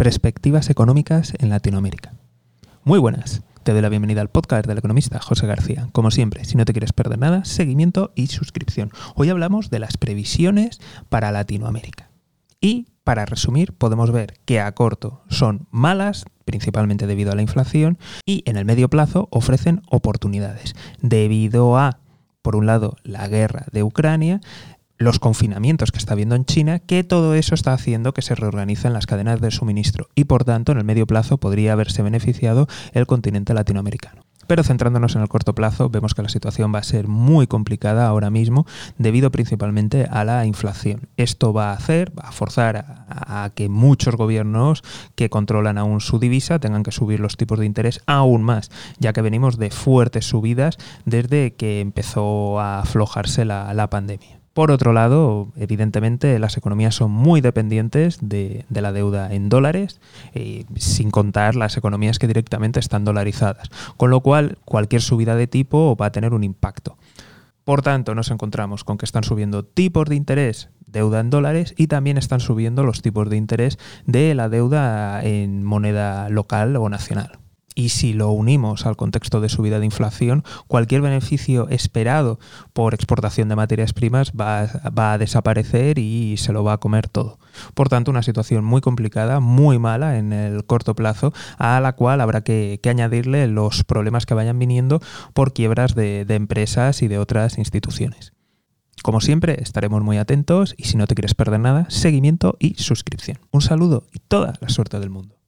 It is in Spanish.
Perspectivas económicas en Latinoamérica. Muy buenas. Te doy la bienvenida al podcast del economista José García. Como siempre, si no te quieres perder nada, seguimiento y suscripción. Hoy hablamos de las previsiones para Latinoamérica. Y para resumir, podemos ver que a corto son malas, principalmente debido a la inflación, y en el medio plazo ofrecen oportunidades, debido a, por un lado, la guerra de Ucrania, los confinamientos que está habiendo en China, que todo eso está haciendo que se reorganicen las cadenas de suministro y por tanto en el medio plazo podría haberse beneficiado el continente latinoamericano. Pero centrándonos en el corto plazo, vemos que la situación va a ser muy complicada ahora mismo debido principalmente a la inflación. Esto va a hacer, va a forzar a, que muchos gobiernos que controlan aún su divisa tengan que subir los tipos de interés aún más, ya que venimos de fuertes subidas desde que empezó a aflojarse la pandemia. Por otro lado, evidentemente las economías son muy dependientes de, la deuda en dólares, eh, sin contar las economías que directamente están dolarizadas, con lo cual cualquier subida de tipo va a tener un impacto. Por tanto, nos encontramos con que están subiendo tipos de interés, deuda en dólares, y también están subiendo los tipos de interés de la deuda en moneda local o nacional. Y si lo unimos al contexto de subida de inflación, cualquier beneficio esperado por exportación de materias primas va, a desaparecer y se lo va a comer todo. Por tanto, una situación muy complicada, muy mala en el corto plazo, a la cual habrá que, añadirle los problemas que vayan viniendo por quiebras de empresas y de otras instituciones. Como siempre, estaremos muy atentos y si no te quieres perder nada, seguimiento y suscripción. Un saludo y toda la suerte del mundo.